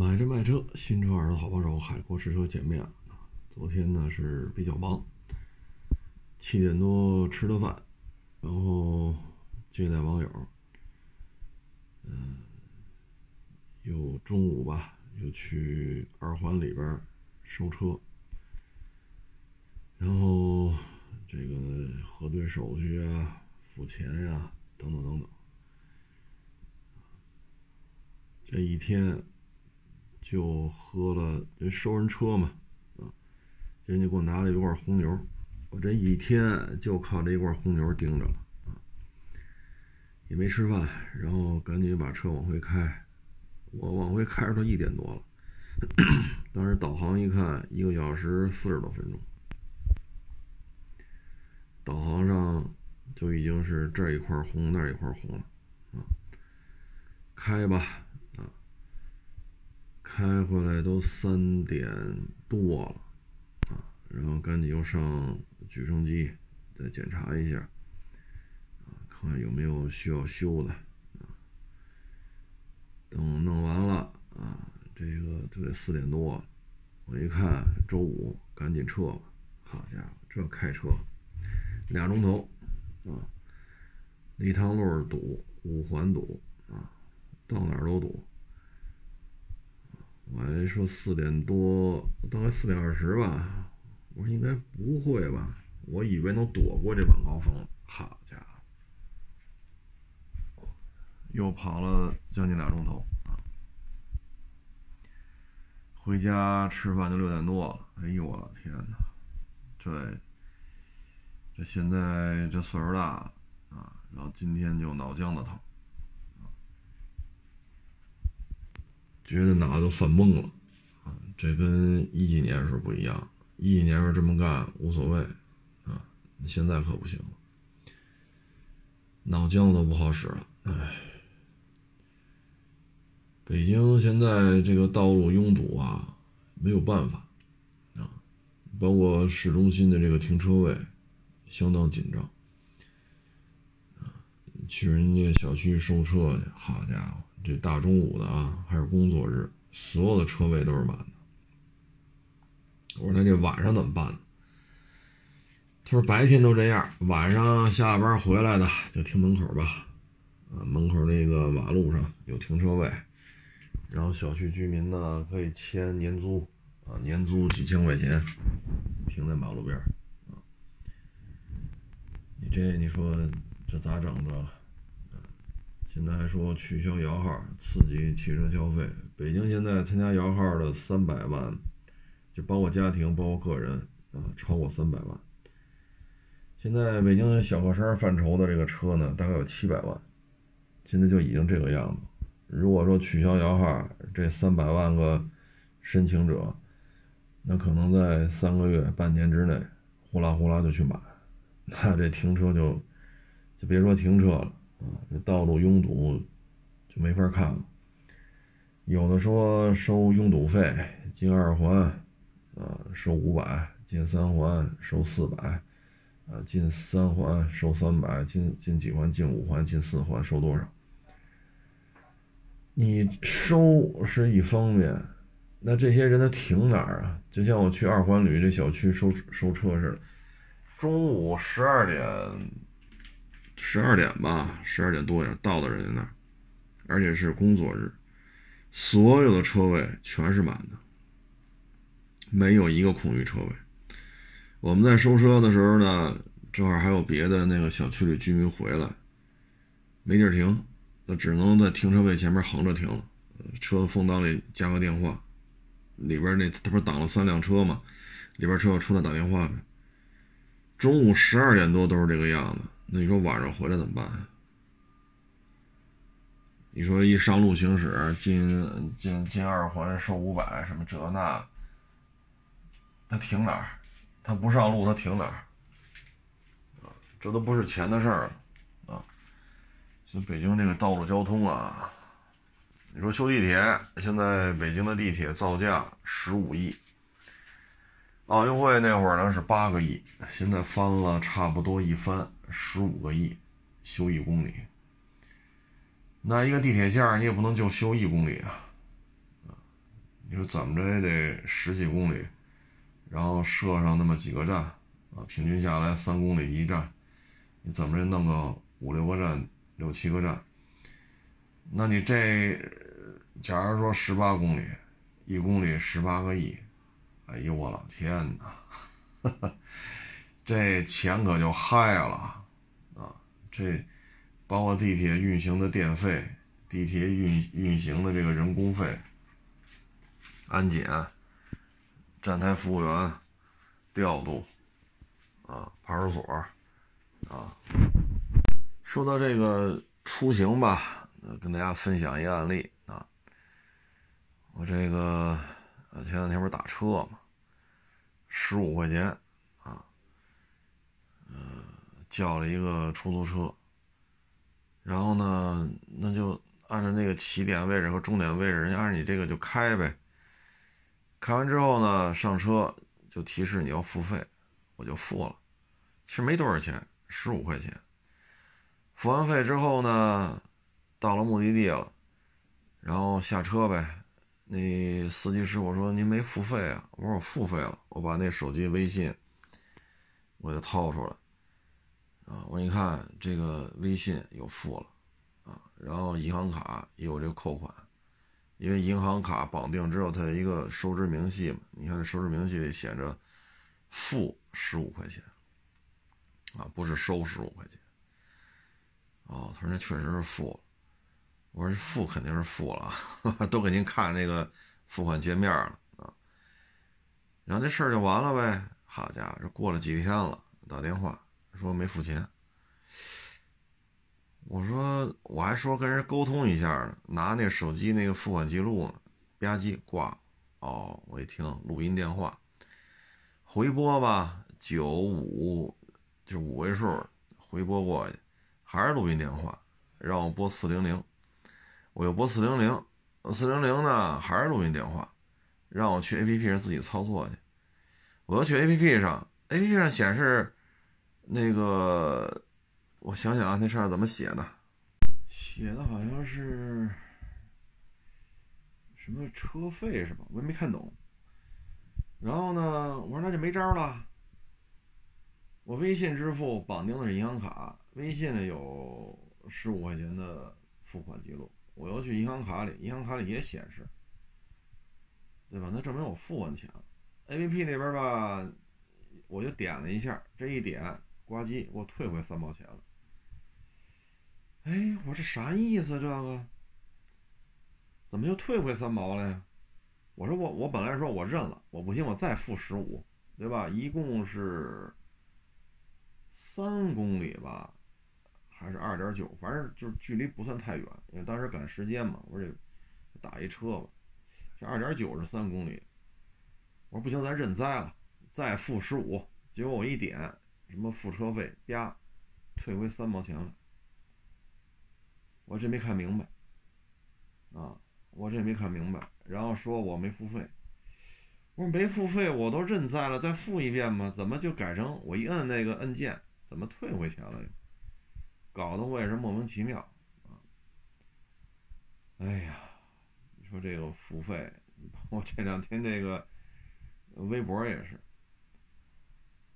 买车卖车，新车二手好帮手，海阔试车见面。昨天呢是比较忙，七点多吃的饭，然后接待网友，嗯，又中午吧，又去二环里边收车，然后这个核对手续啊、付钱呀，等等等等，这一天。就喝了，因为收人车嘛，啊，人家给我拿了一罐红牛，我这一天就靠这一罐红牛盯着了，啊，也没吃饭，然后赶紧把车往回开，我往回开着都一点多了，当时导航一看，一个小时四十多分钟，导航上就已经是这一块红，那一块红了，啊，开吧。开回来都三点多了，啊，然后赶紧又上举升机再检查一下，啊，看看有没有需要修的，啊，等弄完了，啊，这个就得四点多，我一看周五赶紧撤吧，好家伙，这开车俩钟头，啊，礼堂路堵，五环堵，啊，到哪儿都堵。我还说四点多，大概四点二十吧。我说应该不会吧？我以为能躲过这晚高峰。好家伙，又跑了将近俩钟头啊！回家吃饭就六点多了。哎呦我的天哪！这这现在这岁数大了啊，然后今天就脑浆子疼。觉得脑子都犯懵了，啊，这跟一几年时候不一样，一几年时候这么干无所谓，啊，现在可不行了，脑浆都不好使了，哎，北京现在这个道路拥堵啊，没有办法，啊，包括市中心的这个停车位，相当紧张，啊，去人家小区收车去，好家伙！这大中午的啊，还是工作日，所有的车位都是满的。我说那这晚上怎么办呢？他说白天都这样，晚上下班回来的就停门口吧，啊，门口那个马路上有停车位，然后小区居民呢可以签年租，啊，年租几千块钱，停在马路边啊。你这你说这咋整得了？现在还说取消摇号，刺激汽车消费。北京现在参加摇号的三百万，就包括家庭，包括个人啊，超过三百万。现在北京小客车范畴的这个车呢，大概有七百万，现在就已经这个样子。如果说取消摇号，这三百万个申请者，那可能在三个月、半年之内，呼啦呼啦就去买，那这停车就就别说停车了。啊，这道路拥堵就没法看了。有的说收拥堵费，进二环啊收五百，进三环收四百，啊进三环收三百，进进几环？进五环、进四环收多少？你收是一方面，那这些人他停哪儿啊？就像我去二环里这小区收收车似的，中午十二点。十二点吧，十二点多点到的人家那儿，而且是工作日，所有的车位全是满的，没有一个空余车位。我们在收车的时候呢，正好还有别的那个小区里居民回来，没地儿停，那只能在停车位前面横着停了。车风挡里加个电话，里边那他不是挡了三辆车吗？里边车要出来打电话呗。中午十二点多都是这个样子。那你说晚上回来怎么办？你说一上路行驶，进进进二环收五百，什么这那，他停哪儿？他不上路，他停哪儿？这都不是钱的事儿啊！像北京这个道路交通啊，你说修地铁，现在北京的地铁造价十五亿。奥运会那会儿呢是八个亿，现在翻了差不多一翻。十五个亿修一公里，那一个地铁线你也不能就修一公里啊，你说怎么着也得十几公里，然后设上那么几个站啊，平均下来三公里一站，你怎么着弄个五六个站、六七个站？那你这，假如说十八公里，一公里十八个亿，哎呦我老天哪，这钱可就嗨了！这包括地铁运行的电费、地铁运运行的这个人工费、安检、站台服务员调度啊、派出所啊，说到这个出行吧。跟大家分享一个案例啊，我这个呃前两天不是打车嘛，十五块钱啊，呃叫了一个出租车，然后呢那就按照那个起点位置和终点位置，人家按你这个就开呗，开完之后呢上车就提示你要付费，我就付了，其实没多少钱，十五块钱，付完费之后呢。到了目的地了，然后下车呗。那司机师傅说：“您没付费啊？”我说：“我付费了。”我把那手机微信我就掏出来啊，我一：“看这个微信有付了啊，然后银行卡也有这个扣款，因为银行卡绑定之后它有一个收支明细嘛。你看这收支明细里写着付十五块钱啊，不是收十五块钱。哦，他说那确实是付了。我说这付肯定是付了，都给您看那个付款界面了啊，然后这事儿就完了呗。好家伙，这过了几天了，打电话说没付钱。我说我还说跟人沟通一下呢，拿那手机那个付款记录呢，吧唧挂。哦，我一听录音电话，回拨吧，九五就五位数，回拨过去，还是录音电话，让我拨四零零。我又拨四零零，四零零呢还是录音电话，让我去 A P P 上自己操作去。我要去 A P P 上，A P P 上显示那个，我想想啊，那上面怎么写的？写的好像是什么车费是吧？我也没看懂。然后呢，我说那就没招了。我微信支付绑定的是银行卡，微信里有十五块钱的付款记录。我要去银行卡里，银行卡里也显示，对吧？那证明我付完钱了。A P P 那边吧，我就点了一下，这一点，呱唧，给我退回三毛钱了。哎，我这啥意思？这个怎么又退回三毛了呀？我说我我本来说我认了，我不行，我再付十五，对吧？一共是三公里吧。还是二点九，反正就是距离不算太远，因为当时赶时间嘛。我说打一车吧，这二点九是三公里。我说不行，咱认栽了，再付十五。结果我一点什么付车费，啪，退回三毛钱了。我这没看明白啊，我这没看明白。然后说我没付费，我说没付费，我都认栽了，再付一遍吗？怎么就改成我一摁那个按键，怎么退回钱了？搞得我也是莫名其妙啊！哎呀，你说这个付费，我这两天这个微博也是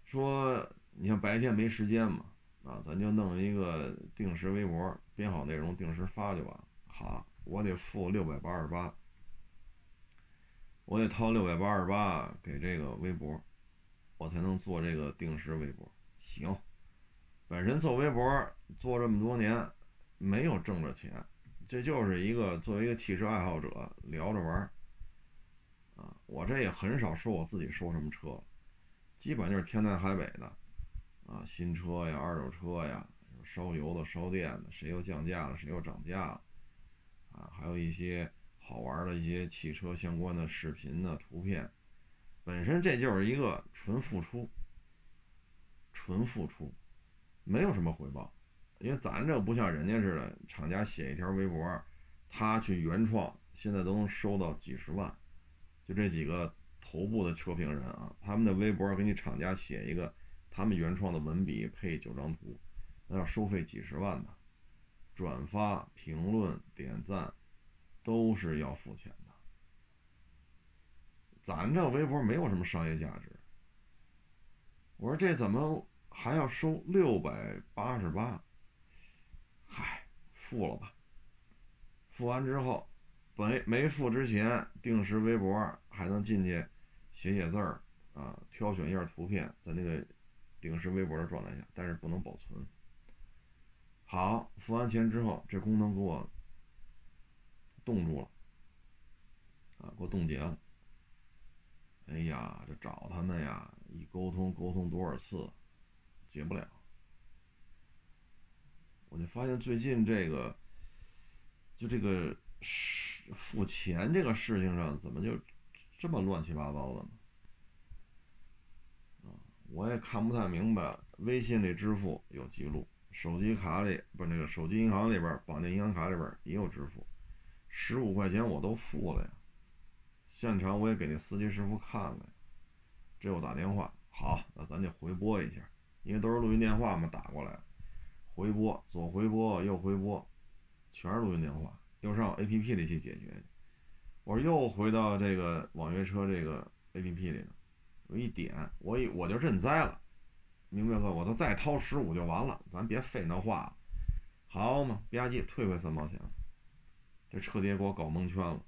说，你像白天没时间嘛，啊，咱就弄一个定时微博，编好内容定时发就完。好，我得付六百八十八，我得掏六百八十八给这个微博，我才能做这个定时微博。行。本身做微博做这么多年，没有挣着钱，这就是一个作为一个汽车爱好者聊着玩，啊，我这也很少说我自己说什么车，基本就是天南海北的，啊，新车呀，二手车呀，烧油的、烧电的，谁又降价了，谁又涨价了，啊，还有一些好玩的一些汽车相关的视频的图片，本身这就是一个纯付出，纯付出。没有什么回报，因为咱这不像人家似的，厂家写一条微博，他去原创，现在都能收到几十万。就这几个头部的车评人啊，他们的微博给你厂家写一个他们原创的文笔，配九张图，那要收费几十万呢。转发、评论、点赞，都是要付钱的。咱这微博没有什么商业价值。我说这怎么还要收六百八十八？嗨，付了吧。付完之后，没没付之前，定时微博还能进去写写字儿啊，挑选一下图片，在那个定时微博的状态下，但是不能保存。好，付完钱之后，这功能给我冻住了，啊，给我冻结了。哎呀，这找他们呀，一沟通沟通多少次，解不了。我就发现最近这个，就这个付钱这个事情上，怎么就这么乱七八糟的呢？我也看不太明白。微信里支付有记录，手机卡里不是那个手机银行里边绑定银行卡里边也有支付，十五块钱我都付了呀。现场我也给那司机师傅看了呀，这我打电话，好，那咱就回拨一下，因为都是录音电话嘛，打过来，回拨，左回拨，右回拨，全是录音电话，又上 A P P 里去解决。我说又回到这个网约车这个 A P P 里了，我一点，我一我就认栽了，明白哥，我都再掏十五就完了，咱别费那话了，好嘛，吧唧退回三毛钱，这彻底给我搞蒙圈了。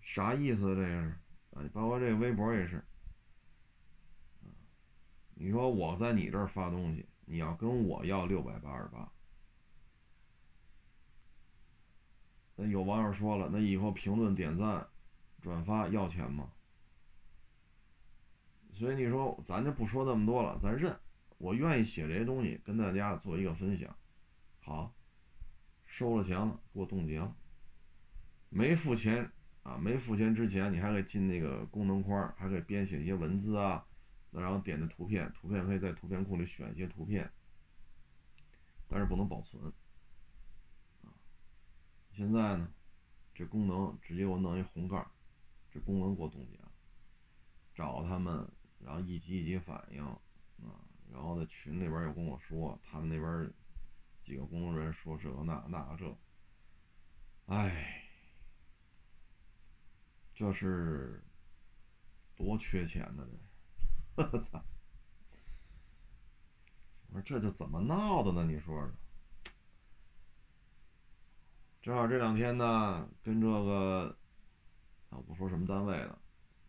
啥意思？这是啊，包括这个微博也是你说我在你这儿发东西，你要跟我要六百八十八，那有网友说了，那以后评论、点赞、转发要钱吗？所以你说咱就不说那么多了，咱认。我愿意写这些东西，跟大家做一个分享。好，收了钱了，给我冻结了，没付钱。啊，没付钱之前，你还可以进那个功能框，还可以编写一些文字啊，然后点的图片，图片可以在图片库里选一些图片，但是不能保存。啊，现在呢，这功能直接我弄一红盖，这功能给我冻结了，找他们，然后一级一级反映，啊，然后在群里边又跟我说，他们那边几个工作人员说这个那那个这，哎。这是多缺钱呢！这，我操！我说这就怎么闹的呢？你说说。正好这两天呢，跟这个啊，我不说什么单位的，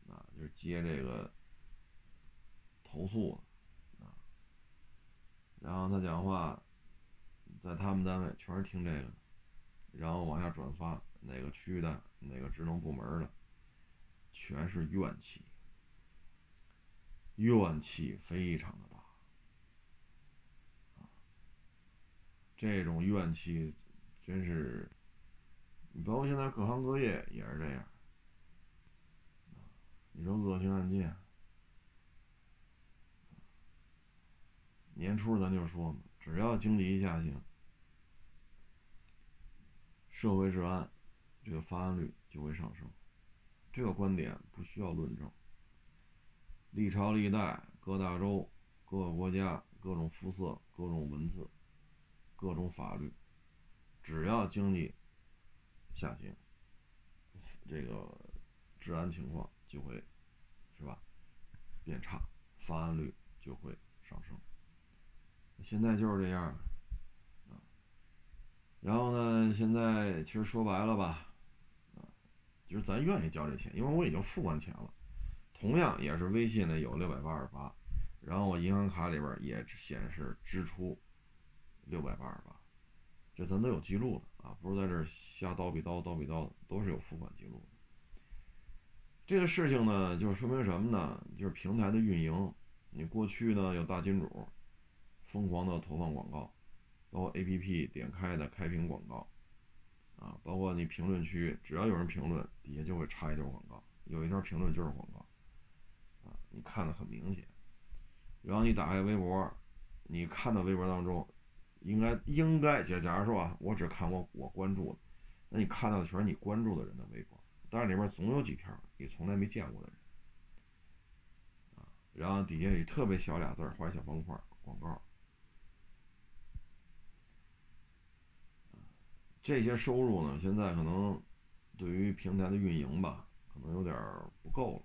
啊，就是接这个投诉啊。然后他讲话，在他们单位全是听这个，然后往下转发哪个区的哪个职能部门的。全是怨气，怨气非常的大，啊，这种怨气真是，你包括现在各行各业也是这样，你说恶性案件，年初咱就说嘛，只要经济一下行，社会治安这个发案率就会上升。这个观点不需要论证。历朝历代各大洲、各个国家、各种肤色、各种文字、各种法律，只要经济下行，这个治安情况就会是吧变差，发案率就会上升。现在就是这样啊。然后呢，现在其实说白了吧。就是咱愿意交这钱，因为我已经付完钱了。同样也是微信呢有六百八十八，然后我银行卡里边也显示支出六百八十八，这咱都有记录的啊，不是在这瞎叨逼叨叨逼叨，都是有付款记录的。这个事情呢，就是说明什么呢？就是平台的运营，你过去呢有大金主疯狂的投放广告，包括 APP 点开的开屏广告。啊，包括你评论区，只要有人评论，底下就会插一条广告，有一条评论就是广告，啊，你看的很明显。然后你打开微博，你看到微博当中，应该应该，假假如说啊，我只看我我关注的，那你看到的全是你关注的人的微博，但是里面总有几条你从来没见过的人，啊，然后底下有特别小俩字画小方块广告。这些收入呢，现在可能对于平台的运营吧，可能有点不够了，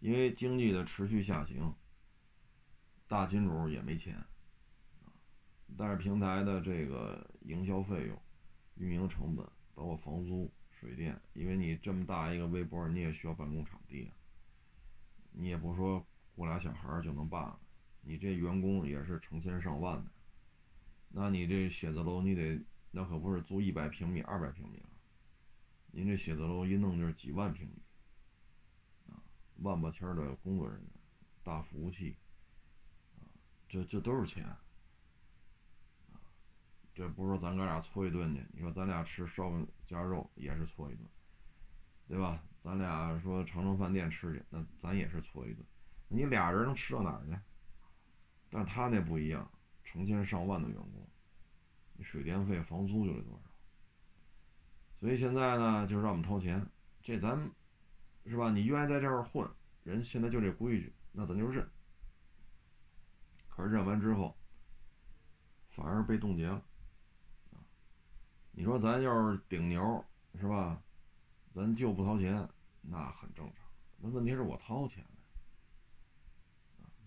因为经济的持续下行，大金主也没钱，但是平台的这个营销费用、运营成本，包括房租、水电，因为你这么大一个微博，你也需要办公场地啊，你也不说雇俩小孩就能办了，你这员工也是成千上万的，那你这写字楼你得，那可不是租一百平米、二百平米了。您这写字楼一弄就是几万平米，啊，万把千的工作人员，大服务器，啊，这这都是钱，啊，这不是说咱哥俩搓一顿去，你说咱俩吃烧饼夹肉也是搓一顿，对吧？咱俩说长城饭店吃去，那咱也是搓一顿，你俩人能吃到哪儿去？但是他那不一样，成千上万的员工，你水电费、房租就得多少？所以现在呢，就是让我们掏钱，这咱是吧？你愿意在这儿混，人现在就这规矩，那咱就认。可是认完之后，反而被冻结了。你说咱要是顶牛是吧？咱就不掏钱，那很正常。那问题是我掏钱了，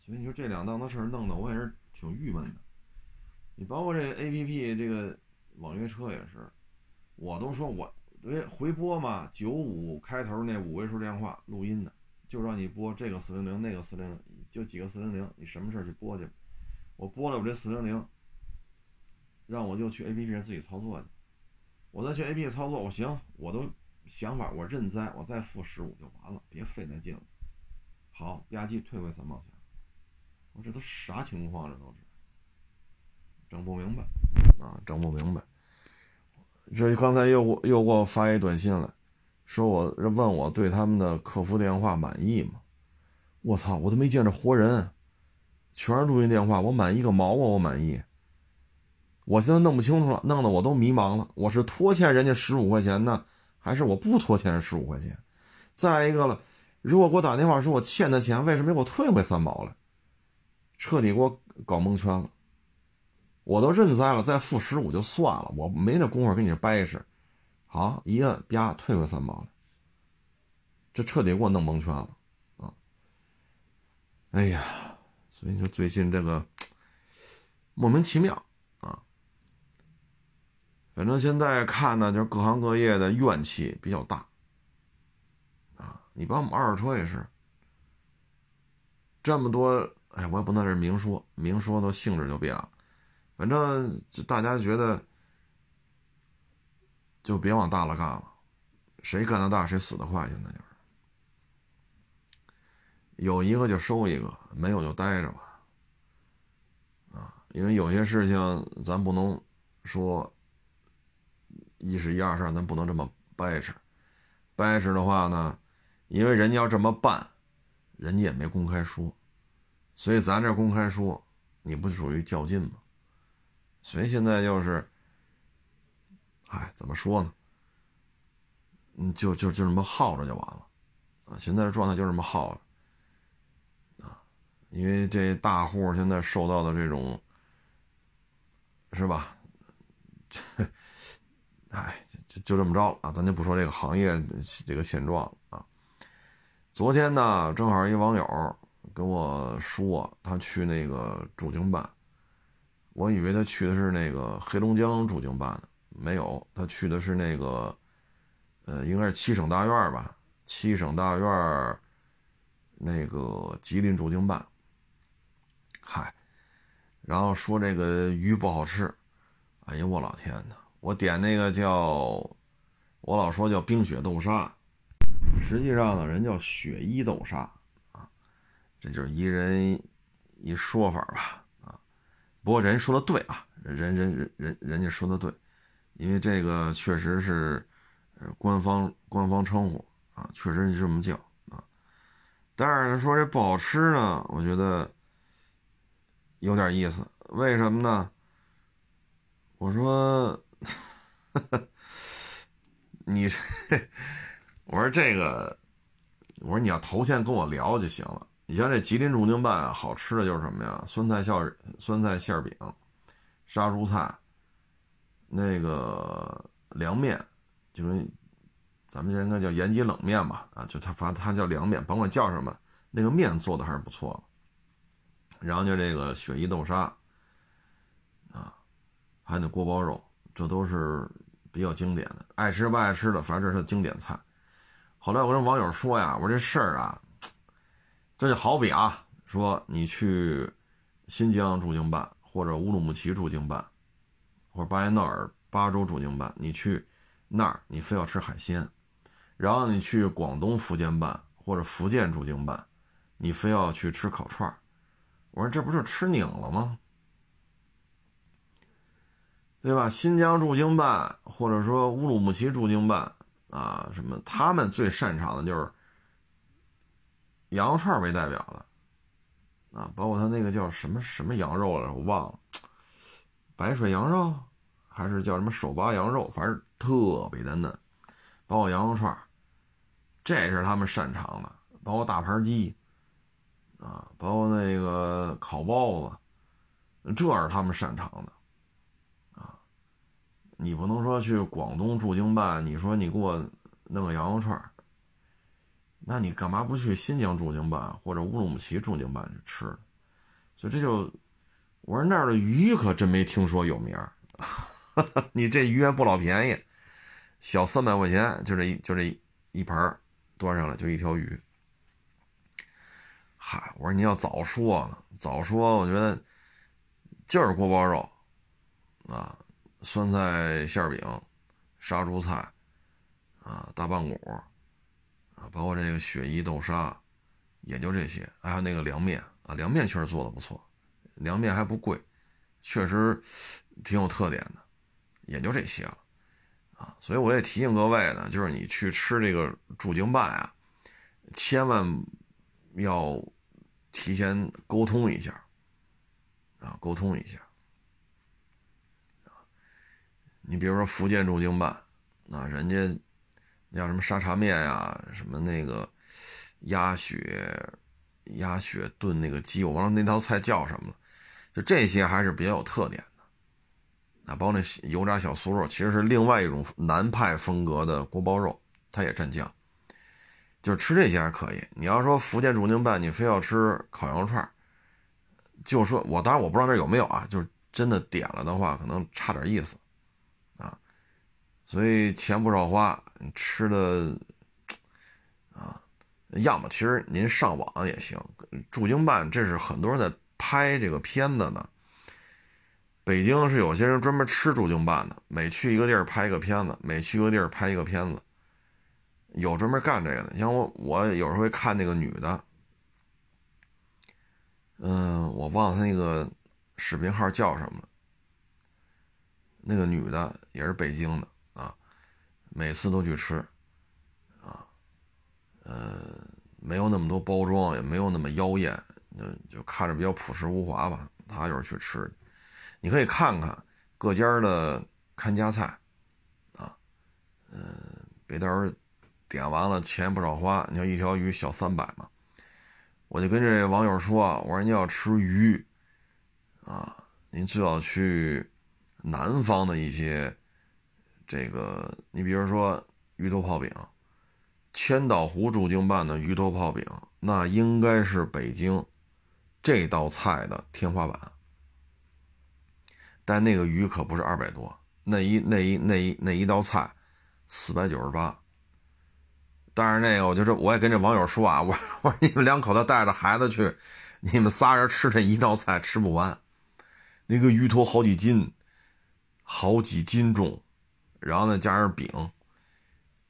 所以你说这两档子事儿弄得我也是挺郁闷的。你包括这 A P P 这个网约车也是。我都说我回回拨嘛，九五开头那五位数电话录音的，就让你拨这个四零零那个四零零，就几个四零零，你什么事儿去拨去。我拨了我这四零零，让我就去 A P P 上自己操作去。我再去 A P P 操作，我行，我都想法我认栽，我再付十五就完了，别费那劲了。好，吧唧退回三毛钱。我这都啥情况？这都是整不明白啊，整不明白。这刚才又又给我发一短信来，说我问我对他们的客服电话满意吗？我操，我都没见着活人，全是录音电话，我满意个毛啊！我满意，我现在弄不清楚了，弄得我都迷茫了。我是拖欠人家十五块钱呢，还是我不拖欠十五块钱？再一个了，如果给我打电话说我欠他钱，为什么给我退回三毛来？彻底给我搞蒙圈了。我都认栽了，再付十五就算了，我没那功夫跟你掰扯。好，一摁啪退回三毛了，这彻底给我弄蒙圈了啊！哎呀，所以说最近这个莫名其妙啊，反正现在看呢，就是各行各业的怨气比较大啊。你包括我们二手车也是，这么多，哎，我也不能这明说，明说都性质就变了。反正就大家觉得，就别往大了干了，谁干的大谁死的快。现在就是，有一个就收一个，没有就待着吧。啊，因为有些事情咱不能说一是一二是二，咱不能这么掰扯。掰扯的话呢，因为人家要这么办，人家也没公开说，所以咱这公开说，你不属于较劲吗？所以现在就是，哎，怎么说呢？嗯，就就就这么耗着就完了，啊，现在的状态就这么耗着，啊，因为这大户现在受到的这种，是吧？这 哎，就就这么着了啊，咱就不说这个行业这个现状了啊。昨天呢，正好一网友跟我说，他去那个驻京办。我以为他去的是那个黑龙江驻京办的，没有，他去的是那个，呃，应该是七省大院吧，七省大院那个吉林驻京办。嗨，然后说这个鱼不好吃，哎呀，我老天呐，我点那个叫，我老说叫冰雪豆沙，实际上呢，人叫雪衣豆沙啊，这就是一人一说法吧。不过人说的对啊，人人人人人家说的对，因为这个确实是，官方官方称呼啊，确实是这么叫啊。但是说这不好吃呢，我觉得有点意思。为什么呢？我说，你这，我说这个，我说你要头先跟我聊就行了。你像这吉林驻京办好吃的就是什么呀？酸菜馅酸菜馅饼、杀猪菜，那个凉面，就跟咱们应该叫延吉冷面吧，啊，就它反正它叫凉面，甭管叫什么，那个面做的还是不错。然后就这个雪衣豆沙，啊，还有那锅包肉，这都是比较经典的。爱吃不爱吃的，反正这是经典菜。后来我跟网友说呀，我说这事儿啊，这就好比啊，说你去新疆驻京办，或者乌鲁木齐驻京办，或者巴彦淖尔巴州驻京办，你去那儿，你非要吃海鲜。然后你去广东福建办或者福建驻京办，你非要去吃烤串儿我说这不是吃拧了吗？对吧？新疆驻京办或者说乌鲁木齐驻京办啊，什么他们最擅长的就是羊肉串为代表的。啊，包括他那个叫什么什么羊肉了，我忘了，白水羊肉还是叫什么手扒羊肉，反正特别的嫩，包括羊肉串这是他们擅长的，包括大盘鸡，啊，包括那个烤包子，这是他们擅长的，啊，你不能说去广东驻京办，你说你给我弄个羊肉串那你干嘛不去新疆驻京办或者乌鲁木齐驻京办去吃？所以这就，我说那儿的鱼可真没听说有名儿，你这鱼还不老便宜，小三百块钱就这一就这一盘端上来就一条鱼，嗨，我说你要早说呢，早说，我觉得就是锅包肉，啊，酸菜馅饼，杀猪菜，啊，大棒骨，包括这个雪衣豆沙，也就这些，还有那个凉面，啊，凉面确实做的不错，凉面还不贵，确实挺有特点的，也就这些了。啊，所以我也提醒各位呢，就是你去吃这个驻京办啊，千万要提前沟通一下，啊，沟通一下，你比如说福建驻京办，啊，人家像什么沙茶面呀，什么那个鸭血鸭血炖那个鸡，我忘了那道菜叫什么了，就这些还是比较有特点的。啊，包括那油炸小酥肉，其实是另外一种南派风格的锅包肉，它也蘸酱。就是吃这些还可以。你要说福建驻京办，你非要吃烤羊肉串就说我当然我不知道那有没有啊，就是真的点了的话，可能差点意思啊。所以钱不少花，吃的啊，要么其实您上网也行。驻京办这是很多人在拍这个片子呢。北京是有些人专门吃驻京办的，每去一个地儿拍一个片子，每去一个地儿拍一个片子，有专门干这个的。像我，我有时候会看那个女的，嗯，我忘了她那个视频号叫什么了。那个女的也是北京的，每次都去吃，啊，呃，没有那么多包装，也没有那么妖艳，就就看着比较朴实无华吧。他就是去吃。你可以看看各家的看家菜，啊，嗯，别到时候点完了钱不少花。你要一条鱼小三百嘛，我就跟这网友说，我说你要吃鱼，啊，您最好去南方的一些这个，你比如说鱼头泡饼，千岛湖驻京办的鱼头泡饼，那应该是北京这道菜的天花板。但那个鱼可不是二百多，那一那一那一那一道菜，四百九十八。但是那个，我就说，我也跟这网友说啊，我我说你们两口子带着孩子去，你们仨人吃这一道菜吃不完，那个鱼头好几斤，好几斤重，然后呢加上饼，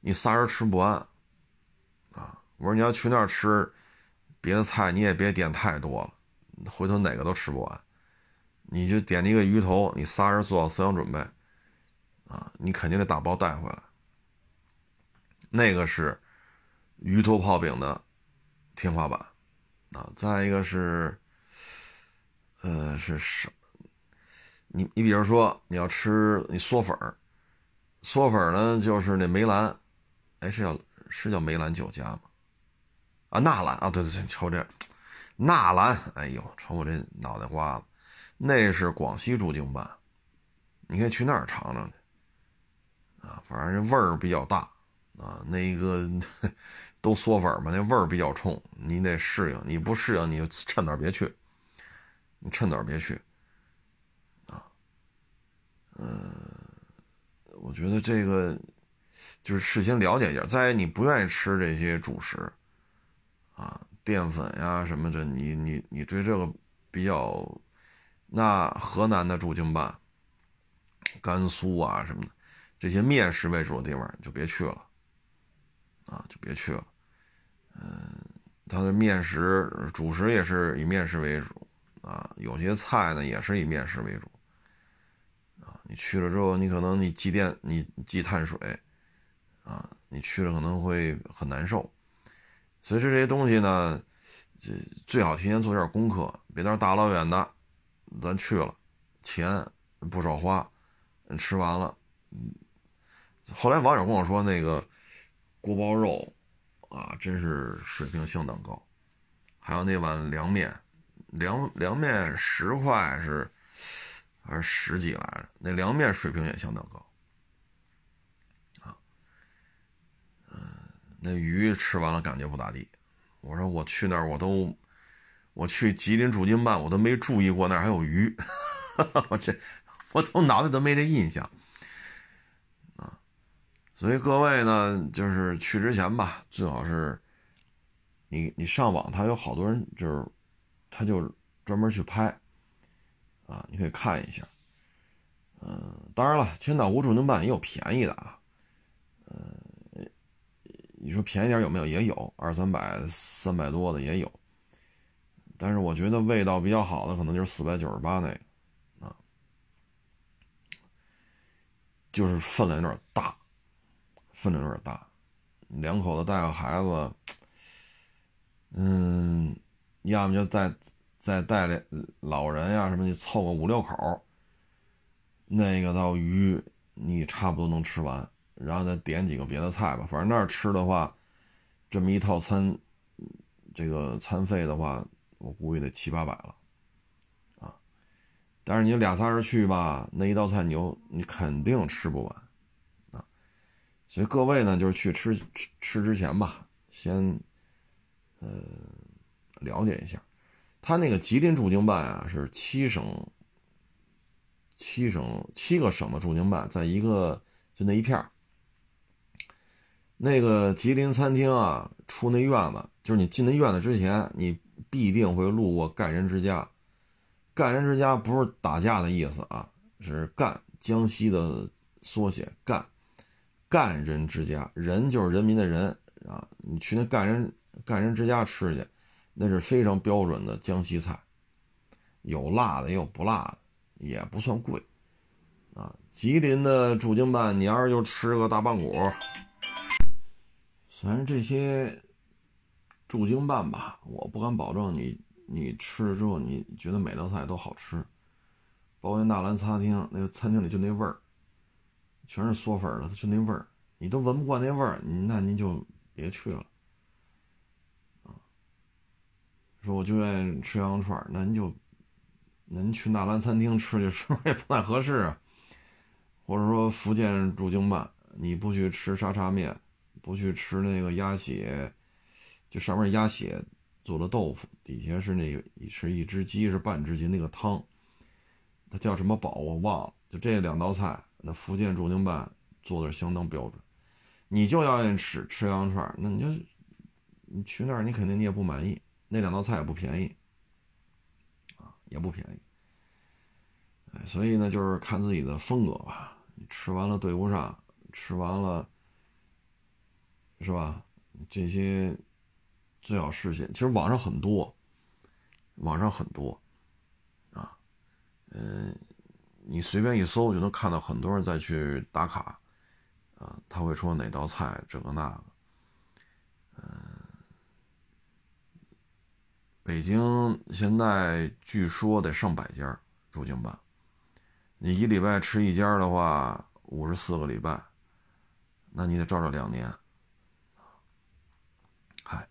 你仨人吃不完，啊，我说你要去那儿吃别的菜，你也别点太多了，回头哪个都吃不完。你就点一个鱼头，你仨人做好思想准备，啊，你肯定得打包带回来。那个是鱼头泡饼的天花板，啊，再一个是，呃，是什？你你比如说你要吃你嗦粉儿，嗦粉呢就是那梅兰，哎，是叫是叫梅兰酒家吗？啊，纳兰啊，对对对，瞅这纳兰，哎呦，瞅我这脑袋瓜子。那是广西驻京办，你可以去那儿尝尝去，啊，反正这味儿比较大，啊，那个 都嗦粉嘛，那味儿比较冲，你得适应，你不适应你就趁早别去，你趁早别去，啊，嗯，我觉得这个就是事先了解一下，再你不愿意吃这些主食，啊，淀粉呀什么的，你你你对这个比较，那河南的驻京办。甘肃啊什么的，这些面食为主的地方就别去了，啊，就别去了。嗯，它的面食主食也是以面食为主，啊，有些菜呢也是以面食为主，你去了之后，你可能你积淀你积碳水，啊，你去了可能会很难受。所以说这些东西呢，这最好提前做点功课，别到大老远的，咱去了，钱不少花。吃完了，嗯，后来网友跟我说，那个锅包肉啊，真是水平相当高。还有那碗凉面，凉凉面十块是还是十几来着？那凉面水平也相当高。啊，嗯，那鱼吃完了感觉不咋地。我说我去那儿我都，我去吉林驻京办我都没注意过那儿还有鱼，我这。我都脑袋都没这印象，啊，所以各位呢，就是去之前吧，最好是，你你上网，他有好多人就是，他就专门去拍，啊，你可以看一下，嗯，当然了，千岛湖驻京办也有便宜的啊，嗯，你说便宜点有没有？也有二三百、三百多的也有，但是我觉得味道比较好的可能就是四百九十八那个。就是分量有点大，分量有点大，两口子带个孩子，嗯，要么就再再带点老人呀什么，你凑个五六口，那个道鱼你差不多能吃完，然后再点几个别的菜吧。反正那儿吃的话，这么一套餐，这个餐费的话，我估计得七八百了。但是你俩仨人去吧，那一道菜你又你肯定吃不完，啊，所以各位呢，就是去吃吃吃之前吧，先，呃，了解一下，他那个吉林驻京办啊，是七省，七省七个省的驻京办在一个就那一片那个吉林餐厅啊，出那院子，就是你进那院子之前，你必定会路过赣人之家。赣人之家不是打架的意思啊，是赣江西的缩写，赣赣人之家，人就是人民的人啊。你去那赣人赣人之家吃去，那是非常标准的江西菜，有辣的也有不辣的，也不算贵啊。吉林的驻京办，你要是就吃个大棒骨，反正这些驻京办吧，我不敢保证你。你吃了之后，你觉得每道菜都好吃，包括纳兰餐厅那个餐厅里就那味儿，全是嗦粉的，就那味儿，你都闻不惯那味儿，那您就别去了啊。说我就愿意吃羊肉串，那您就，您去纳兰餐厅吃去，是不是也不太合适啊？或者说福建驻京办，你不去吃沙茶面，不去吃那个鸭血，就上面鸭血。做的豆腐底下是那是一只鸡是半只鸡那个汤，它叫什么宝我忘了。就这两道菜，那福建驻京办做的相当标准。你就要愿意吃吃羊肉串，那你就你去那儿，你肯定你也不满意。那两道菜也不便宜啊，也不便宜。所以呢，就是看自己的风格吧。吃完了对不上，吃完了是吧？这些。最好事先，其实网上很多，网上很多，啊，嗯，你随便一搜就能看到很多人在去打卡，啊，他会说哪道菜这个那个，嗯，北京现在据说得上百家驻京办，你一礼拜吃一家的话，五十四个礼拜，那你得照着两年。嗨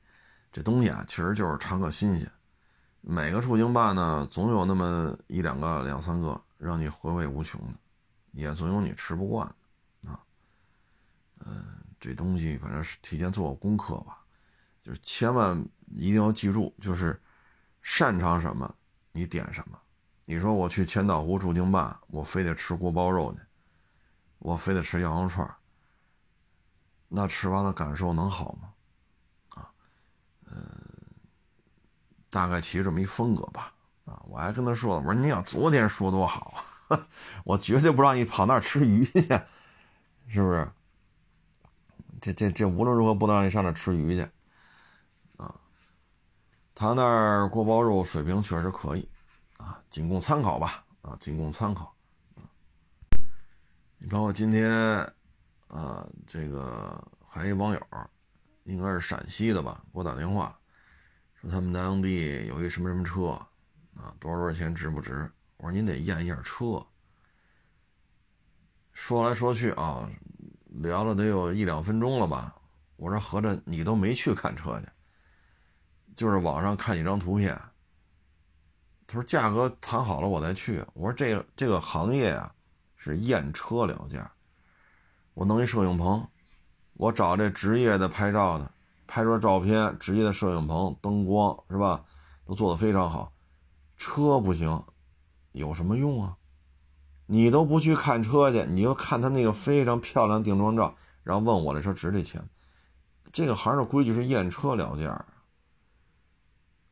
这东西啊，其实就是尝个新鲜。每个驻京办呢，总有那么一两个、两三个让你回味无穷的，也总有你吃不惯的啊。嗯，这东西反正是提前做过功课吧，就是千万一定要记住，就是擅长什么你点什么。你说我去千岛湖驻京办，我非得吃锅包肉去，我非得吃羊肉串那吃完了感受能好吗？啊，嗯，大概其这么一风格吧。啊，我还跟他说了，我说你想昨天说多好，我绝对不让你跑那儿吃鱼去，是不是？这这这无论如何不能让你上那吃鱼去，他那儿锅包肉水平确实可以，啊，仅供参考吧，啊，仅供参考。你包括今天，啊，这个还一网友，应该是陕西的吧，给我打电话，说他们当地有一什么什么车。啊，多少多少钱值不值？我说您得验一下车。说来说去啊，聊了得有一两分钟了吧？我说合着你都没去看车去，就是网上看几张图片。他说价格谈好了我再去。我说这个这个行业啊是验车聊价。我弄一摄影棚，我找这职业的拍照的，拍出照片，职业的摄影棚，灯光是吧，都做得非常好。车不行，有什么用啊？你都不去看车去，你就看他那个非常漂亮定妆照，然后问我这车值这钱。这个行的规矩是验车聊价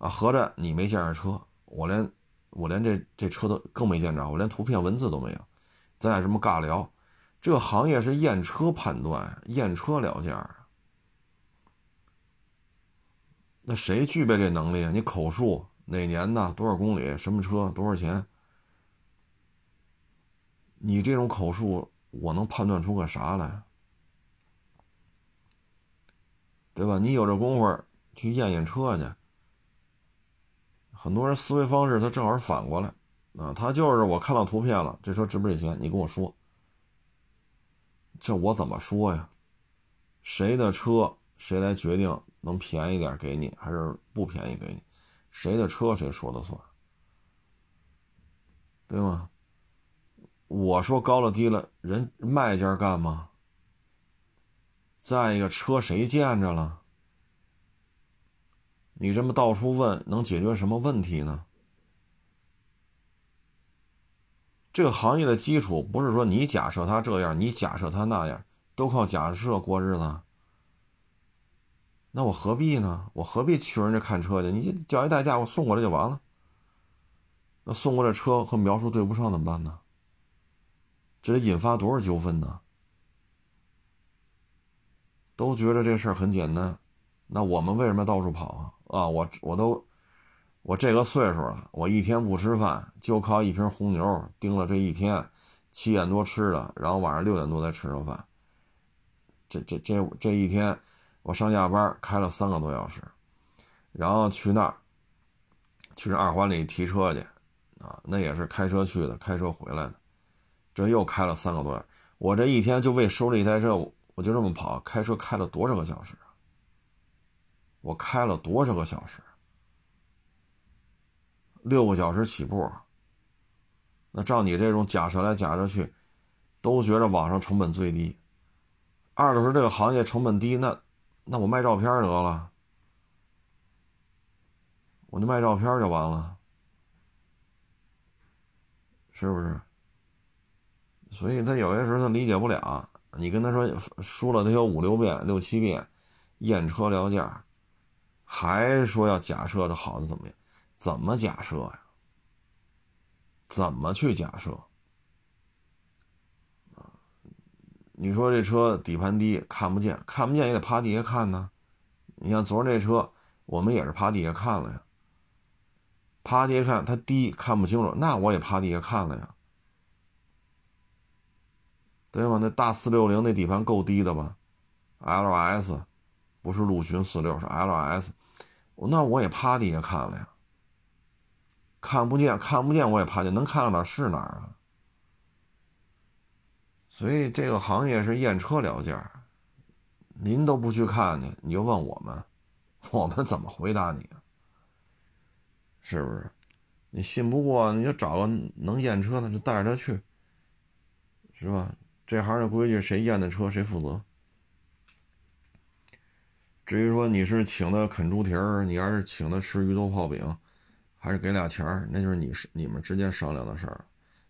啊。合着你没见着车，我连我连这这车都更没见着，我连图片文字都没有，咱俩这么尬聊。这个行业是验车判断，验车聊价那谁具备这能力啊？你口述。哪年的多少公里？什么车？多少钱？你这种口述，我能判断出个啥来？对吧？你有这功夫去验验车去。很多人思维方式他正好反过来，啊，他就是我看到图片了，这车值不值钱？你跟我说，这我怎么说呀？谁的车谁来决定能便宜点给你，还是不便宜给你？谁的车谁说了算，对吗？我说高了低了，人卖家干吗？再一个，车谁见着了？你这么到处问，能解决什么问题呢？这个行业的基础不是说你假设他这样，你假设他那样，都靠假设过日子。那我何必呢？我何必去人家看车去？你叫一代驾，我送过来就完了。那送过来车和描述对不上怎么办呢？这得引发多少纠纷呢？都觉得这事儿很简单，那我们为什么到处跑啊？啊，我我都我这个岁数了，我一天不吃饭，就靠一瓶红牛盯了这一天，七点多吃的，然后晚上六点多再吃上饭。这这这这一天。我上下班开了三个多小时，然后去那儿，去二环里提车去，啊，那也是开车去的，开车回来的，这又开了三个多小时。我这一天就为收这一台车，我就这么跑，开车开了多少个小时？我开了多少个小时？六个小时起步。那照你这种假设来假设去，都觉得网上成本最低。二的是这个行业成本低，那。那我卖照片得了，我就卖照片就完了，是不是？所以他有些时候他理解不了，你跟他说说了他有五六遍、六七遍，验车聊价，还说要假设的好的怎么样？怎么假设呀？怎么去假设？你说这车底盘低看不见，看不见也得趴地下看呢。你像昨儿这车，我们也是趴地下看了呀。趴地下看它低看不清楚，那我也趴地下看了呀，对吗？那大四六零那底盘够低的吧？LS，不是陆巡四六是 LS，那我也趴地下看了呀。看不见看不见我也趴下，能看到哪是哪儿啊？所以这个行业是验车聊价，您都不去看去，你就问我们，我们怎么回答你啊？是不是？你信不过，你就找个能验车的，就带着他去，是吧？这行的规矩，谁验的车谁负责。至于说你是请他啃猪蹄儿，你还是请他吃鱼头泡饼，还是给俩钱儿，那就是你是你们之间商量的事儿。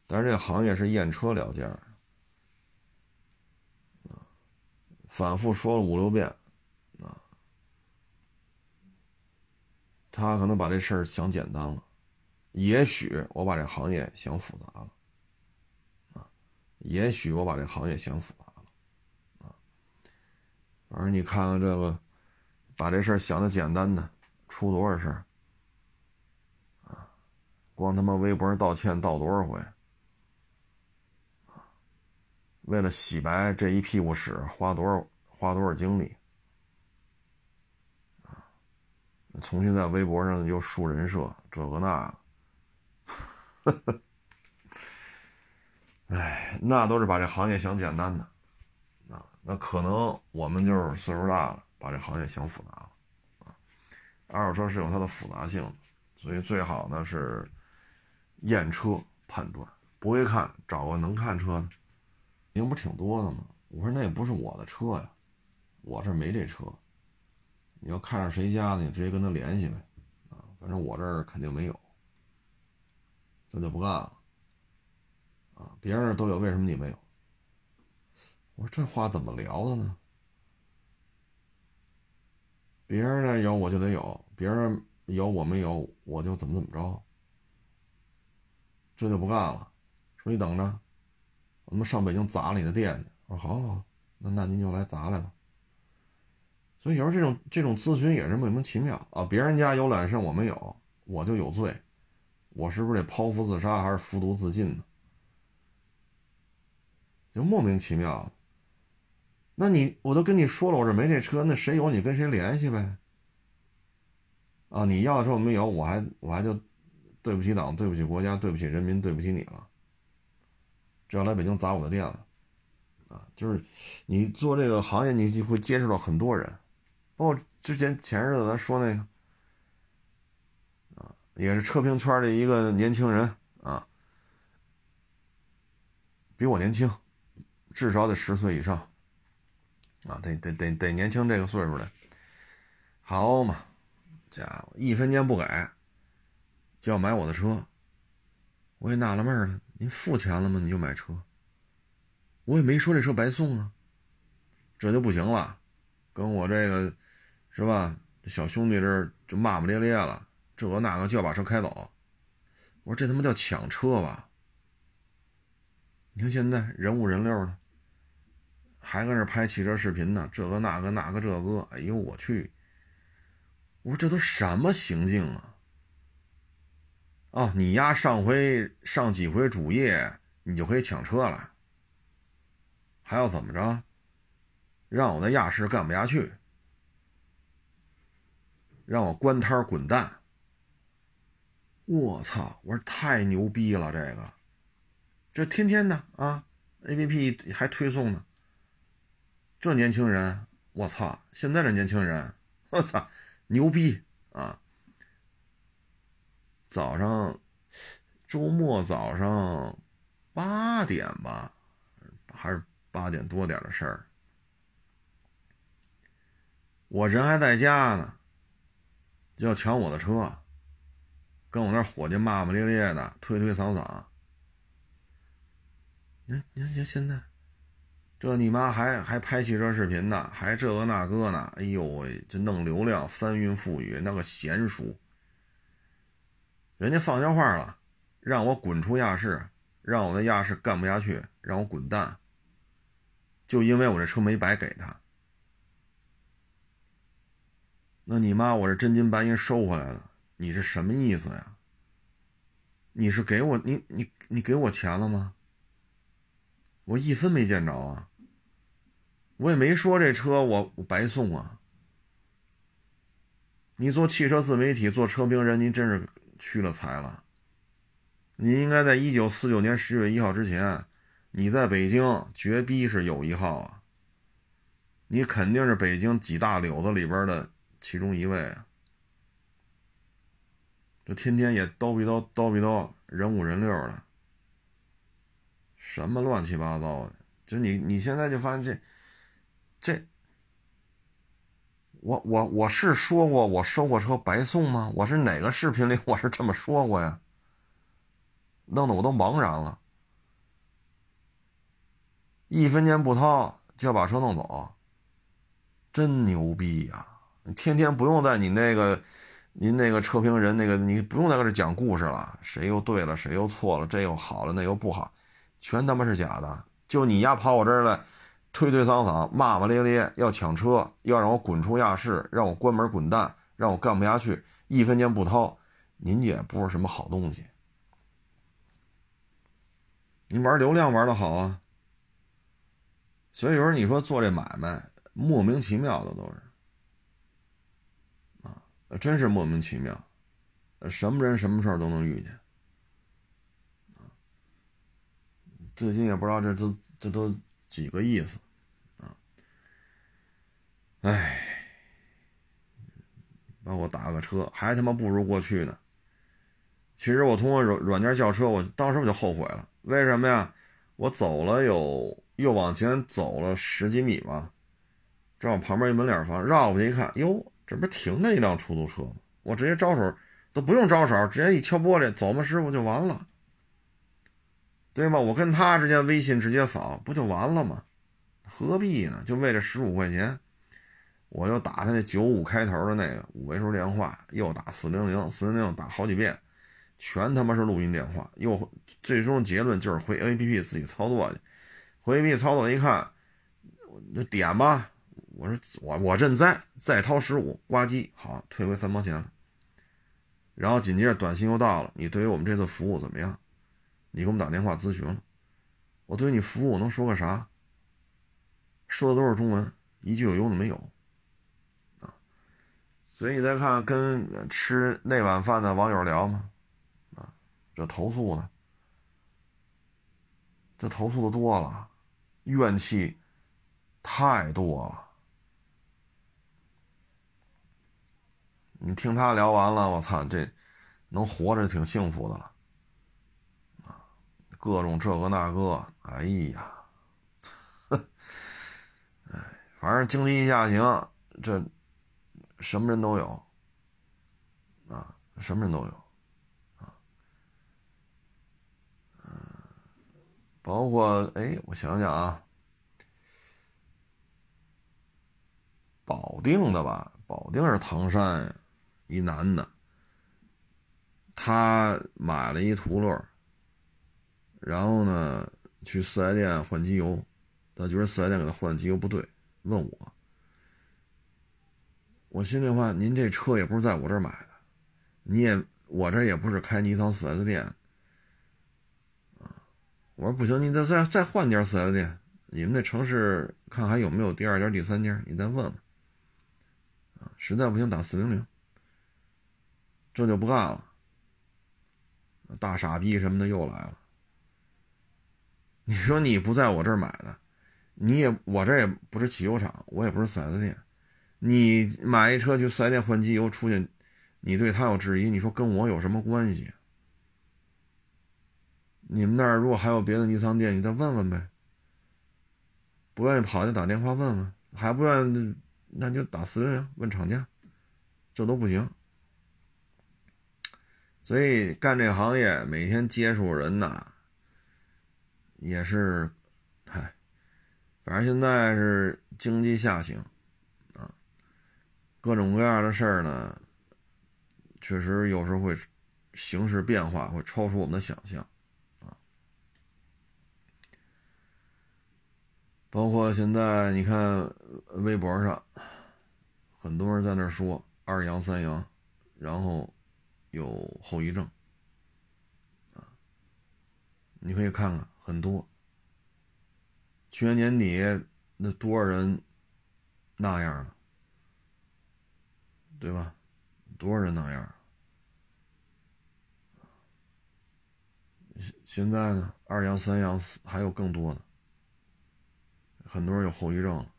但是这行业是验车聊价，反复说了五六遍，啊，他可能把这事儿想简单了，也许我把这行业想复杂了，啊，也许我把这行业想复杂了，啊，反正你看看这个。把这事儿想的简单的，出多少事儿啊？光他妈微博上道歉道多少回啊？为了洗白这一屁股屎，花多少花多少精力啊？重新在微博上又树人设，这个那个，哎，那都是把这行业想简单的啊。那可能我们就是岁数大了。把这行业想复杂了，啊，二手车是有它的复杂性，所以最好呢是验车判断，不会看找个能看车的，人不挺多的吗？我说那也不是我的车呀，我这没这车，你要看上谁家的，你直接跟他联系呗，啊，反正我这儿肯定没有，这就不干了，啊，别人都有，为什么你没有？我说这话怎么聊的呢？别人呢有我就得有，别人有我没有我就怎么怎么着，这就不干了。说你等着，我们上北京砸了你的店去。我说好，好，那那您就来砸来吧。所以有时候这种这种咨询也是莫名其妙啊。别人家有揽胜我没有，我就有罪，我是不是得剖腹自杀还是服毒自尽呢？就莫名其妙。那你我都跟你说了，我这没这车，那谁有你跟谁联系呗。啊，你要的时候没有，我还我还就对不起党，对不起国家，对不起人民，对不起你了。这要来北京砸我的店了，啊，就是你做这个行业，你就会接触到很多人，包括之前前日子咱说那个，啊，也是车评圈的一个年轻人啊，比我年轻，至少得十岁以上。啊，得得得得年轻这个岁数的，好嘛，家伙一分钱不给，就要买我的车，我也纳了闷了，您付钱了吗？你就买车，我也没说这车白送啊，这就不行了，跟我这个是吧？小兄弟这就骂骂咧咧了，这个那个就要把车开走，我说这他妈叫抢车吧？你看现在人五人六的。还搁那拍汽车视频呢，这个那个那个这个，哎呦我去！我说这都什么行径啊？哦，你丫上回上几回主页，你就可以抢车了，还要怎么着？让我在亚市干不下去，让我关摊滚蛋！我操！我说太牛逼了，这个，这天天的啊，A P P 还推送呢。这年轻人，我操！现在这年轻人，我操，牛逼啊！早上，周末早上八点吧，还是八点多点的事儿，我人还在家呢，就要抢我的车，跟我那伙计骂骂咧咧的，推推搡搡。您您您现在。这你妈还还拍汽车视频呢，还这个那个呢，哎呦喂，这弄流量，翻云覆雨，那个娴熟。人家放下话了，让我滚出亚视，让我在亚视干不下去，让我滚蛋。就因为我这车没白给他，那你妈我这真金白银收回来了，你是什么意思呀？你是给我你你你给我钱了吗？我一分没见着啊。我也没说这车我我白送啊！你做汽车自媒体做车评人，您真是屈了才了。您应该在一九四九年十月一号之前，你在北京绝逼是有一号啊！你肯定是北京几大柳子里边的其中一位啊！这天天也叨逼叨叨逼叨，人五人六的，什么乱七八糟的！就你你现在就发现这。这，我我我是说过我收过车白送吗？我是哪个视频里 我是这么说过呀？弄得我都茫然了。一分钱不掏就要把车弄走，真牛逼呀！你天天不用在你那个您那个车评人那个，你不用在这讲故事了，谁又对了，谁又错了，这又好了，那又不好，全他妈是假的。就你丫跑我这儿来。推推搡搡，骂骂咧咧，要抢车，要让我滚出亚市，让我关门滚蛋，让我干不下去，一分钱不掏，您也不是什么好东西。你玩流量玩的好啊，所以有时候你说做这买卖，莫名其妙的都是，啊，真是莫名其妙，什么人什么事儿都能遇见，最近也不知道这都这都。几个意思，啊，哎，帮我打个车，还他妈不如过去呢。其实我通过软软件叫车，我当时我就后悔了。为什么呀？我走了有又往前走了十几米吧，正好旁边一门脸房，绕过去一看，哟，这不停着一辆出租车吗？我直接招手都不用招手，直接一敲玻璃，走吧，师傅就完了。对吧？我跟他之间微信直接扫，不就完了吗？何必呢？就为了十五块钱，我又打他那九五开头的那个五位数电话，又打四零零，四零零打好几遍，全他妈是录音电话。又最终结论就是回 A P P 自己操作去，回 A P P 操作一看，就点吧。我说我我认栽，再掏十五，呱唧，好，退回三毛钱了。然后紧接着短信又到了，你对于我们这次服务怎么样？你给我们打电话咨询了，我对你服务能说个啥？说的都是中文，一句有用的没有啊！所以你再看跟吃那碗饭的网友聊嘛，啊，这投诉呢，这投诉的多了，怨气太多了。你听他聊完了，我操，这能活着挺幸福的了。各种这个那个，哎呀，哎，反正经济一下行，这什么人都有啊，什么人都有啊，嗯，包括哎，我想想啊，保定的吧，保定是唐山一男的，他买了一途乐。然后呢，去四 S 店换机油，他觉得四 S 店给他换机油不对，问我。我心里话，您这车也不是在我这儿买的，你也我这也不是开尼桑四 S 店，啊，我说不行，你再再再换家四 S 店，你们那城市看还有没有第二家、第三家，你再问问，啊，实在不行打四零零，这就不干了，大傻逼什么的又来了。你说你不在我这儿买的，你也我这也不是汽油厂，我也不是四 S 店，你买一车去四 S 店换机油出去，你对他有质疑，你说跟我有什么关系？你们那儿如果还有别的尼桑店，你再问问呗。不愿意跑就打电话问问，还不愿意那就打私人问厂家，这都不行。所以干这行业每天接触人呐。也是，嗨，反正现在是经济下行，啊，各种各样的事儿呢，确实有时候会形势变化，会超出我们的想象，啊，包括现在你看微博上，很多人在那说二阳三阳，然后有后遗症，啊，你可以看看。很多，去年年底那多少人那样了，对吧？多少人那样？现现在呢？二阳、三阳、四还有更多的，很多人有后遗症了。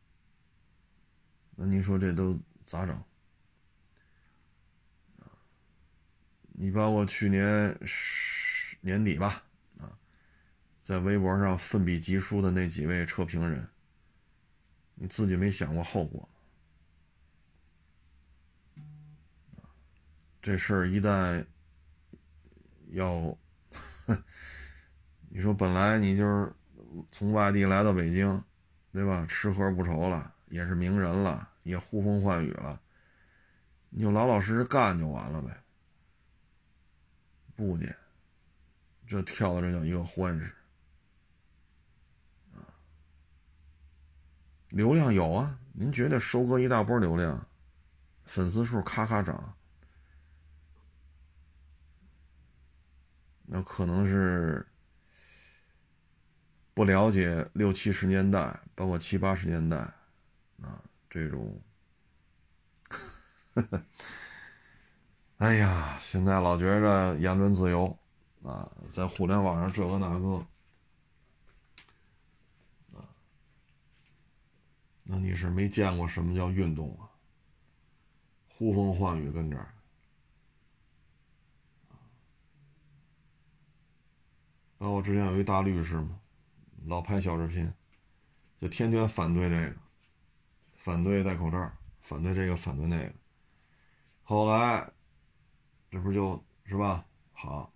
那您说这都咋整？你包括去年十年底吧。在微博上奋笔疾书的那几位车评人，你自己没想过后果这事儿一旦要，你说本来你就是从外地来到北京，对吧？吃喝不愁了，也是名人了，也呼风唤雨了，你就老老实实干就完了呗。不的，这跳的这叫一个欢实流量有啊，您觉得收割一大波流量，粉丝数咔咔涨，那可能是不了解六七十年代，包括七八十年代啊这种。哎呀，现在老觉着言论自由啊，在互联网上这个那个你是没见过什么叫运动啊？呼风唤雨跟这儿包括之前有一大律师嘛，老拍小视频，就天天反对这个，反对戴口罩，反对这个，反对那个，后来。这不就是吧？好，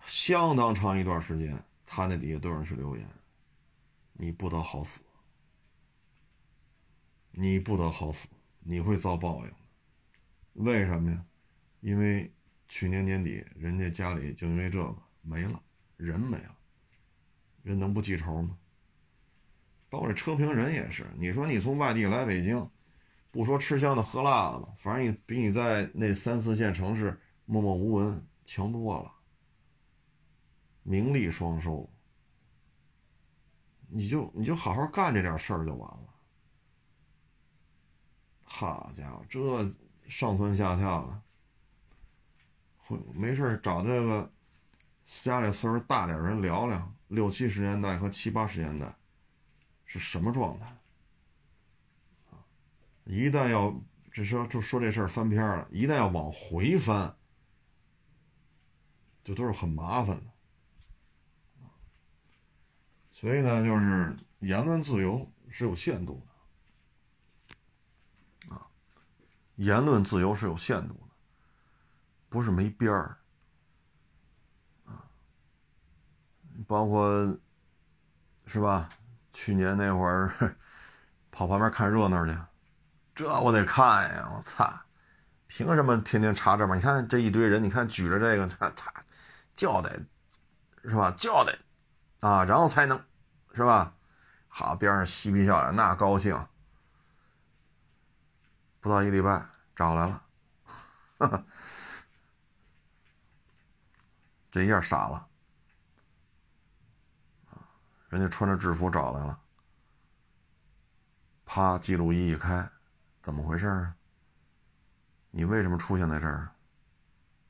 相当长一段时间，他那底下都有人去留言：“你不得好死，你不得好死，你会遭报应。”为什么呀？因为去年年底，人家家里就因为这个没了，人没了，人能不记仇吗？包括这车评人也是，你说你从外地来北京。不说吃香的喝辣的吧，反正你比你在那三四线城市默默无闻强多了，名利双收。你就你就好好干这点事儿就完了。好家伙，这上蹿下跳的，没事找这个家里岁数大点人聊聊六七十年代和七八十年代是什么状态。一旦要这说就说这事儿翻篇了，一旦要往回翻，就都是很麻烦的。所以呢，就是言论自由是有限度的啊，言论自由是有限度的，不是没边儿啊。包括是吧？去年那会儿跑旁边看热闹去。这我得看呀！我操，凭什么天天查这嘛？你看这一堆人，你看举着这个，他他叫得是吧？叫得啊，然后才能是吧？好，边上嬉皮笑脸，那高兴。不到一礼拜找来了，这一下傻了人家穿着制服找来了，啪，记录仪一开。怎么回事啊？你为什么出现在这儿？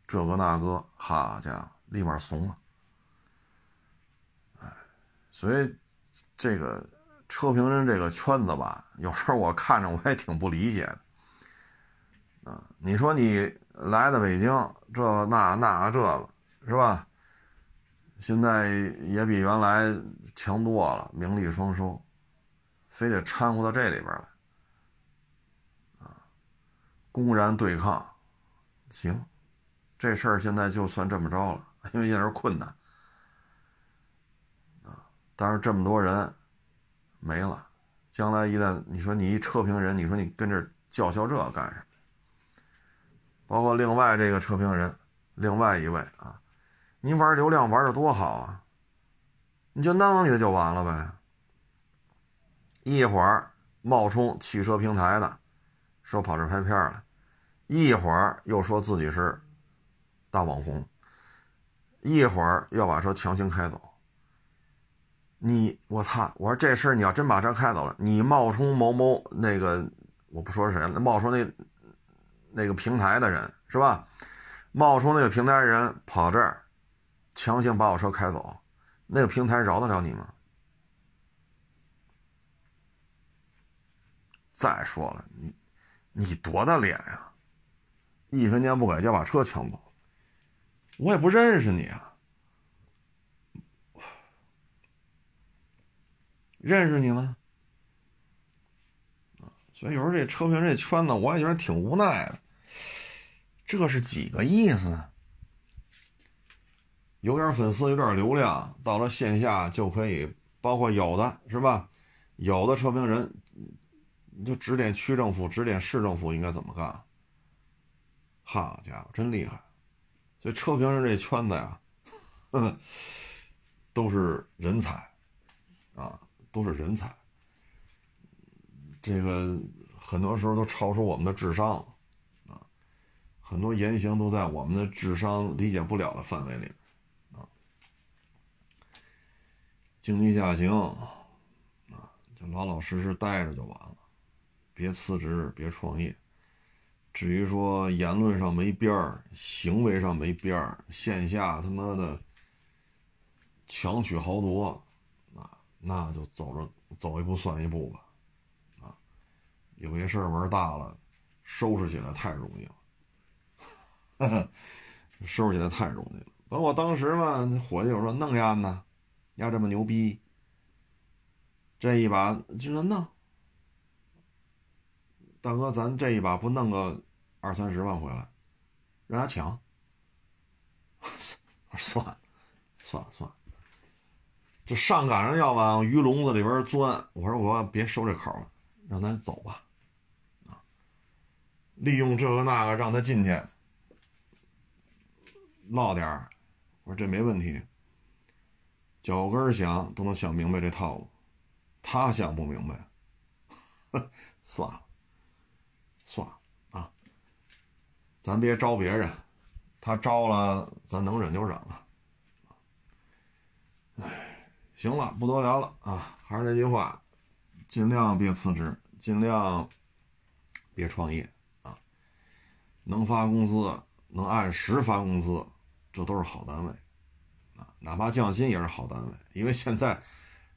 这个那个，好家伙，立马怂了。哎，所以这个车评人这个圈子吧，有时候我看着我也挺不理解的。你说你来到北京，这那那这个是吧？现在也比原来强多了，名利双收，非得掺和到这里边来啊。公然对抗，行，这事儿现在就算这么着了，因为有点困难啊。但是这么多人没了，将来一旦你说你一车评人，你说你跟这叫嚣这干什么？包括另外这个车评人，另外一位啊，您玩流量玩的多好啊，你就弄你的就完了呗。一会儿冒充汽车平台的。说跑这拍片了，一会儿又说自己是大网红，一会儿要把车强行开走。你我操！我说这事儿你要真把车开走了，你冒充某某那个我不说是谁了，冒充那那个平台的人是吧？冒充那个平台人跑这儿强行把我车开走，那个平台饶得了你吗？再说了，你。你多大脸呀！一分钱不给就把车抢走，我也不认识你啊！认识你吗？所以有时候这车评这圈子，我也觉得挺无奈的。这是几个意思？有点粉丝，有点流量，到了线下就可以，包括有的是吧？有的车评人你就指点区政府、指点市政府应该怎么干。好家伙，真厉害！所以车评人这圈子呀，呵 呵都是人才啊，都是人才。这个很多时候都超出我们的智商啊，很多言行都在我们的智商理解不了的范围里。啊经济下行，啊，就老老实实待着就完了，别辞职，别创业。至于说言论上没边儿，行为上没边儿，线下他妈的强取豪夺，啊，那就走着走一步算一步吧，有些事儿玩大了，收拾起来太容易了，收拾起来太容易了。包括当时嘛，伙计我说弄呀呢。要这么牛逼，这一把就能弄，大哥，咱这一把不弄个二三十万回来，让他抢？我 说算了，算了算了，这上赶上要往鱼笼子里边钻，我说我别收这口了，让咱走吧，利用这个那个让他进去。唠点儿，我说这没问题。脚跟想都能想明白这套路，他想不明白，算了，算了啊，咱别招别人，他招了，咱能忍就忍了。哎，行了，不多聊了啊，还是那句话，尽量别辞职，尽量别创业，能发工资，能按时发工资，这都是好单位。啊哪怕降薪也是好单位，因为现在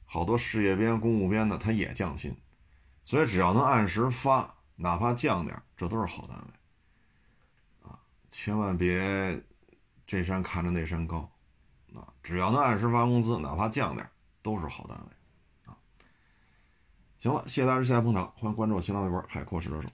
好多事业编、公务编的他也降薪，所以只要能按时发，哪怕降点，这都是好单位。啊，千万别这山看着那山高，啊，只要能按时发工资，哪怕降点，都是好单位。啊，行了，谢谢大家，谢谢捧场，欢迎关注我新浪微博“海阔试车手”。